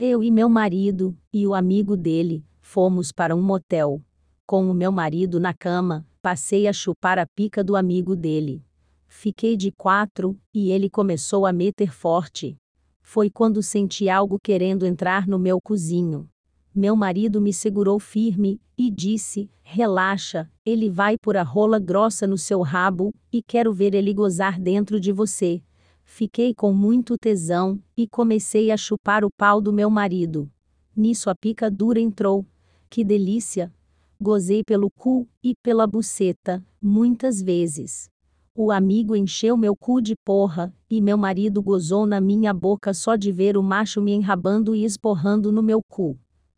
Eu e meu marido, e o amigo dele, fomos para um motel. Com o meu marido na cama, passei a chupar a pica do amigo dele. Fiquei de quatro, e ele começou a meter forte. Foi quando senti algo querendo entrar no meu cozinho. Meu marido me segurou firme e disse: Relaxa, ele vai por a rola grossa no seu rabo e quero ver ele gozar dentro de você. Fiquei com muito tesão e comecei a chupar o pau do meu marido. Nisso a pica dura entrou. Que delícia! Gozei pelo cu e pela buceta, muitas vezes. O amigo encheu meu cu de porra, e meu marido gozou na minha boca só de ver o macho me enrabando e esporrando no meu cu.